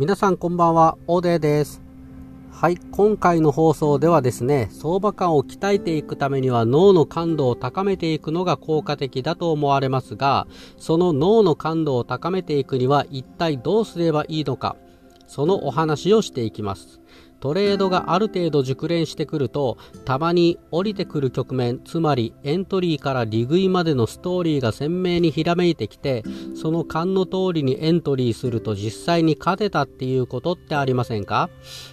皆さんこんばんは、オデーです。はい、今回の放送ではですね、相場感を鍛えていくためには脳の感度を高めていくのが効果的だと思われますが、その脳の感度を高めていくには一体どうすればいいのか、そのお話をしていきます。トレードがある程度熟練してくると、たまに降りてくる局面、つまりエントリーから利食いまでのストーリーが鮮明にひらめいてきて、その勘の通りにエントリーすると実際に勝てたっていうことってありませんか？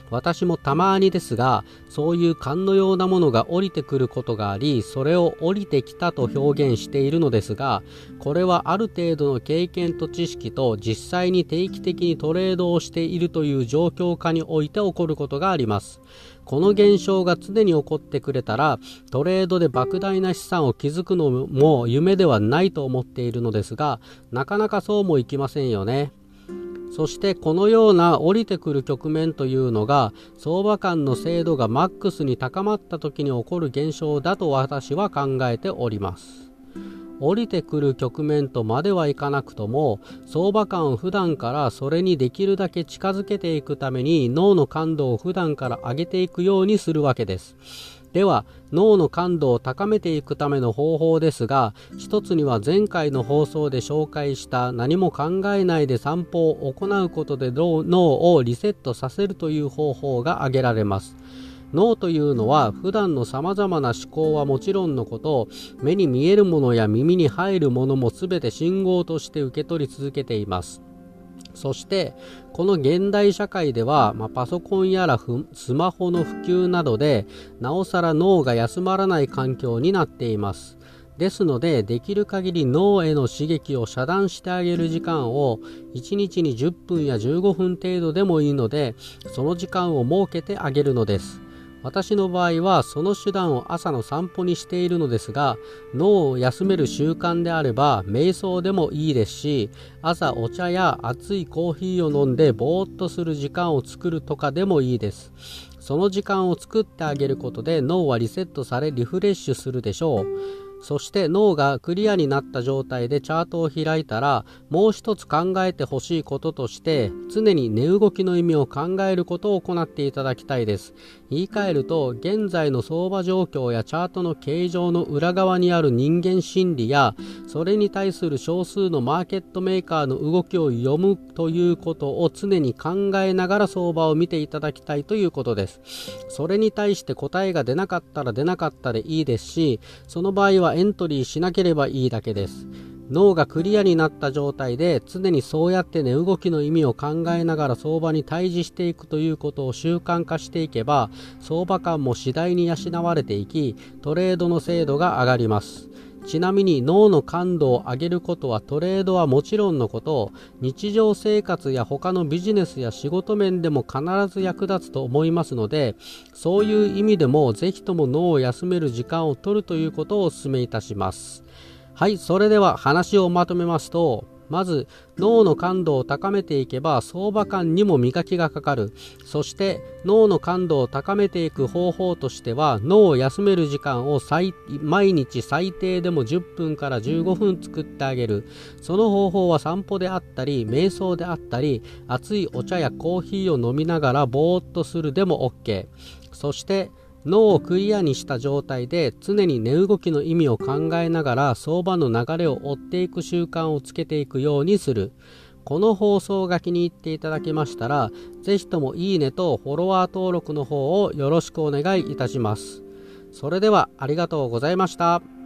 私もたまにですが、そういう勘のようなものが降りてくることがあり、それを降りてきたと表現しているのですが、これはある程度の経験と知識と実際に定期的にトレードをしているという状況下において起こることがあります。この現象が常に起こってくれたら、トレードで莫大な資産を築くのも夢ではないと思っているのですが、なかなかそうもいきませんよね。そしてこのような降りてくる局面というのが相場間の精度がマックスに高まった時に起こる現象だと私は考えております。降りてくる局面とまではいかなくとも相場感を普段からそれにできるだけ近づけていくために脳の感度を普段から上げていくようにするわけです。では脳の感度を高めていくための方法ですが一つには前回の放送で紹介した何も考えないで散歩を行うことで脳をリセットさせるという方法が挙げられます脳というのは普段のさまざまな思考はもちろんのこと目に見えるものや耳に入るものも全て信号として受け取り続けています。そしてこの現代社会では、まあ、パソコンやらスマホの普及などでなおさら脳が休まらない環境になっています。ですのでできる限り脳への刺激を遮断してあげる時間を1日に10分や15分程度でもいいのでその時間を設けてあげるのです。私の場合はその手段を朝の散歩にしているのですが脳を休める習慣であれば瞑想でもいいですし朝お茶や熱いコーヒーを飲んでぼーっとする時間を作るとかでもいいです。その時間を作ってあげることで脳はリセットされリフレッシュするでしょう。そして脳がクリアになった状態でチャートを開いたらもう一つ考えてほしいこととして常に値動きの意味を考えることを行っていただきたいです。言い換えると現在の相場状況やチャートの形状の裏側にある人間心理やそれに対する少数のマーケットメーカーの動きを読むということを常に考えながら相場を見ていただきたいということです。それに対して答えが出なかったら出なかったでいいですしその場合ははエントリーしなければいいだけです。脳がクリアになった状態で常にそうやって値動きの意味を考えながら相場に対峙していくということを習慣化していけば相場感も次第に養われていきトレードの精度が上がります。ちなみに脳の感度を上げることはトレードはもちろんのこと。日常生活や他のビジネスや仕事面でも必ず役立つと思いますのでそういう意味でもぜひとも脳を休める時間を取るということをお勧めいたします。はいそれでは話をまとめますとまず脳の感度を高めていけば相場感にも磨きがかかる。そして脳の感度を高めていく方法としては脳を休める時間を毎日最低でも10分から15分作ってあげる。その方法は散歩であったり瞑想であったり熱いお茶やコーヒーを飲みながらぼーっとするでも OK そして脳をクリアにした状態で常に値動きの意味を考えながら相場の流れを追っていく習慣をつけていくようにするこの放送が気に入っていただけましたら是非ともいいねとフォロワー登録の方をよろしくお願いいたしますそれではありがとうございました。